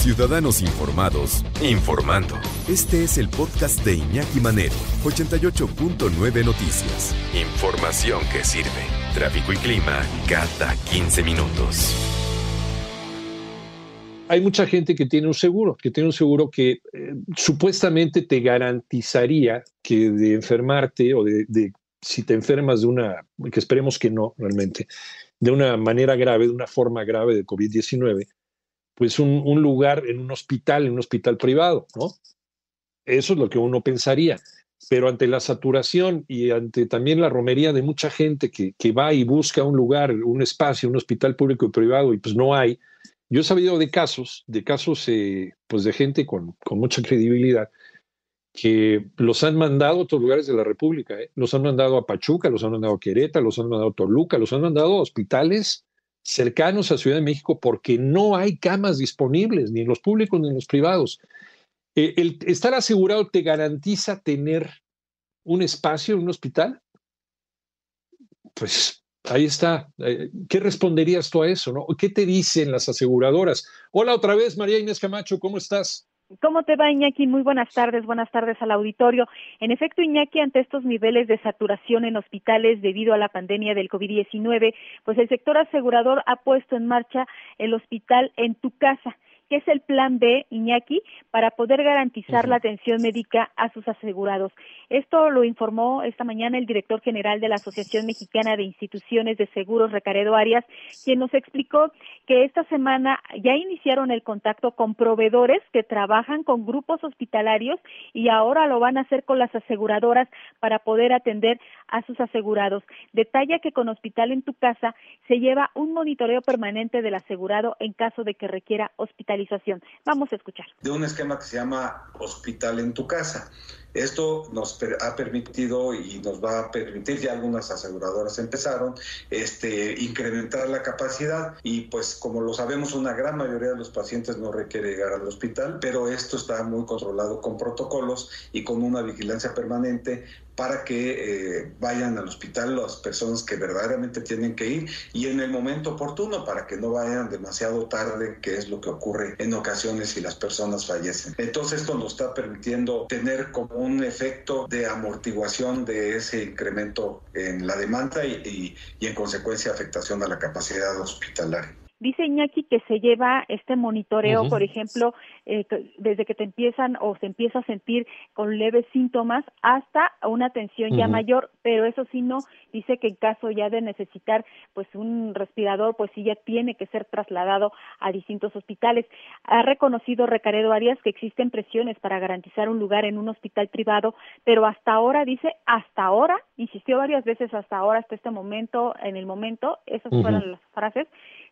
Ciudadanos Informados, informando. Este es el podcast de Iñaki Manero, 88.9 Noticias. Información que sirve. Tráfico y clima cada 15 minutos. Hay mucha gente que tiene un seguro, que tiene un seguro que eh, supuestamente te garantizaría que de enfermarte o de, de si te enfermas de una, que esperemos que no realmente, de una manera grave, de una forma grave de COVID-19, pues un, lugar en un hospital, en un hospital privado, ¿no? Eso es lo que uno pensaría. Pero ante la saturación y ante también la romería de mucha gente que, que va y busca un lugar, un espacio, un hospital público y privado, y pues no hay, yo he sabido de casos, de casos eh, pues de gente con, con mucha credibilidad, que los han mandado a otros lugares de la República. ¿eh? Los han mandado a Pachuca, los han mandado a Querétaro, los han mandado a Toluca, los han mandado a hospitales cercanos a Ciudad de México porque no hay camas disponibles, ni en los públicos ni en los privados. Eh, estar asegurado te garantiza tener un espacio en un hospital. Pues ahí está. Eh, ¿Qué responderías tú a eso? ¿no? ¿Qué te dicen las aseguradoras? Hola otra vez, María Inés Camacho, ¿cómo estás? ¿Cómo te va, Iñaki? Muy buenas tardes, buenas tardes al auditorio. En efecto, Iñaki, ante estos niveles de saturación en hospitales debido a la pandemia del COVID-19, pues el sector asegurador ha puesto en marcha el hospital en tu casa que es el plan B, Iñaki, para poder garantizar la atención médica a sus asegurados. Esto lo informó esta mañana el director general de la Asociación Mexicana de Instituciones de Seguros, Recaredo Arias, quien nos explicó que esta semana ya iniciaron el contacto con proveedores que trabajan con grupos hospitalarios y ahora lo van a hacer con las aseguradoras para poder atender a sus asegurados. Detalla que con Hospital en tu casa se lleva un monitoreo permanente del asegurado en caso de que requiera hospitalización Vamos a escuchar. De un esquema que se llama Hospital en tu casa. Esto nos ha permitido y nos va a permitir, ya algunas aseguradoras empezaron, este, incrementar la capacidad y pues como lo sabemos una gran mayoría de los pacientes no requiere llegar al hospital, pero esto está muy controlado con protocolos y con una vigilancia permanente para que eh, vayan al hospital las personas que verdaderamente tienen que ir y en el momento oportuno para que no vayan demasiado tarde, que es lo que ocurre en ocasiones si las personas fallecen. Entonces esto nos está permitiendo tener como un efecto de amortiguación de ese incremento en la demanda y, y en consecuencia afectación a la capacidad hospitalaria. Dice Iñaki que se lleva este monitoreo, por ejemplo, eh, desde que te empiezan o se empieza a sentir con leves síntomas hasta una atención ya mayor, pero eso sí no, dice que en caso ya de necesitar pues un respirador, pues sí ya tiene que ser trasladado a distintos hospitales. Ha reconocido Recaredo Arias que existen presiones para garantizar un lugar en un hospital privado, pero hasta ahora, dice, hasta ahora, insistió varias veces hasta ahora, hasta este momento, en el momento, esas fueron las frases,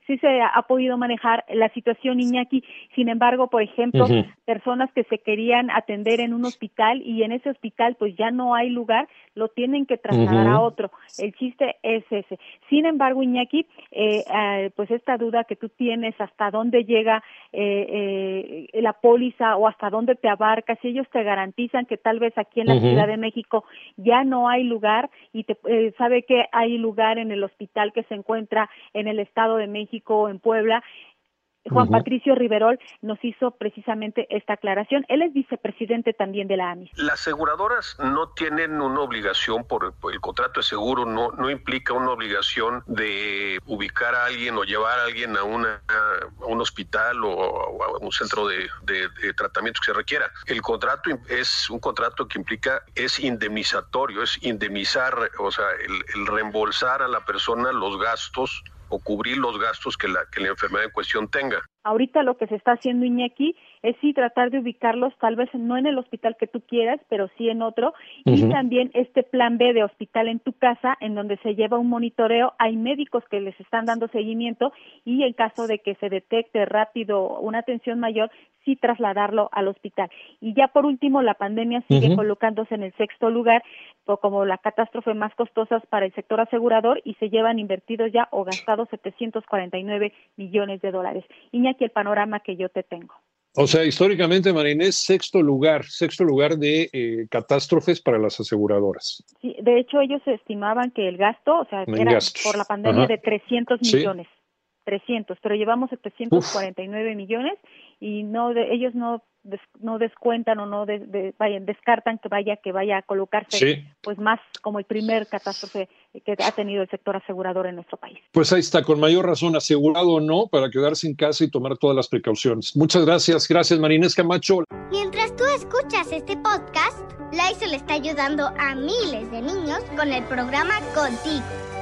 sí se ha, podido manejar la situación Iñaki. Sin embargo, por ejemplo, personas que se querían atender en un hospital y en ese hospital pues ya no hay lugar, lo tienen que trasladar a otro. El chiste es ese. Sin embargo, Iñaki, eh, eh, pues esta duda que tú tienes hasta dónde llega eh, la póliza o hasta dónde te abarca, si ellos te garantizan que tal vez aquí en la Ciudad de México ya no hay lugar y te, sabe que hay lugar en el hospital que se encuentra en el Estado de México en Puebla, Juan Patricio Riverol nos hizo precisamente esta aclaración. Él es vicepresidente también de la AMIS. Las aseguradoras no tienen una obligación por, el contrato de seguro, no, no implica una obligación de ubicar a alguien o llevar a alguien a, una, un hospital o, a un centro de, tratamiento que se requiera. El contrato es un contrato que implica, es indemnizatorio, es indemnizar, o sea, el reembolsar a la persona los gastos o cubrir los gastos que la, que la enfermedad en cuestión tenga. Ahorita lo que se está haciendo Iñaki es sí tratar de ubicarlos tal vez no en el hospital que tú quieras, pero sí en otro. Y también este plan B de hospital en tu casa, en donde se lleva un monitoreo. Hay médicos que les están dando seguimiento y en caso de que se detecte rápido una atención mayor, sí trasladarlo al hospital. Y ya por último, la pandemia sigue colocándose en el sexto lugar como la catástrofe más costosa para el sector asegurador y se llevan invertidos ya o gastados 749 millones de dólares. Iñaki, el panorama que yo te tengo. O sea, históricamente, Marinés, sexto lugar, sexto lugar de eh, catástrofes para las aseguradoras. Sí, de hecho, ellos estimaban que el gasto, o sea, era por la pandemia de 300 millones. 300, pero llevamos 749 millones y no de, ellos no no descuentan o no vayan, descartan que vaya que vaya a colocarse pues más como el primer catástrofe que ha tenido el sector asegurador en nuestro país. Pues ahí está, con mayor razón, asegurado o no, para quedarse en casa y tomar todas las precauciones. Muchas gracias, gracias Marinés Camacho. Mientras tú escuchas este podcast, le está ayudando a miles de niños con el programa Contigo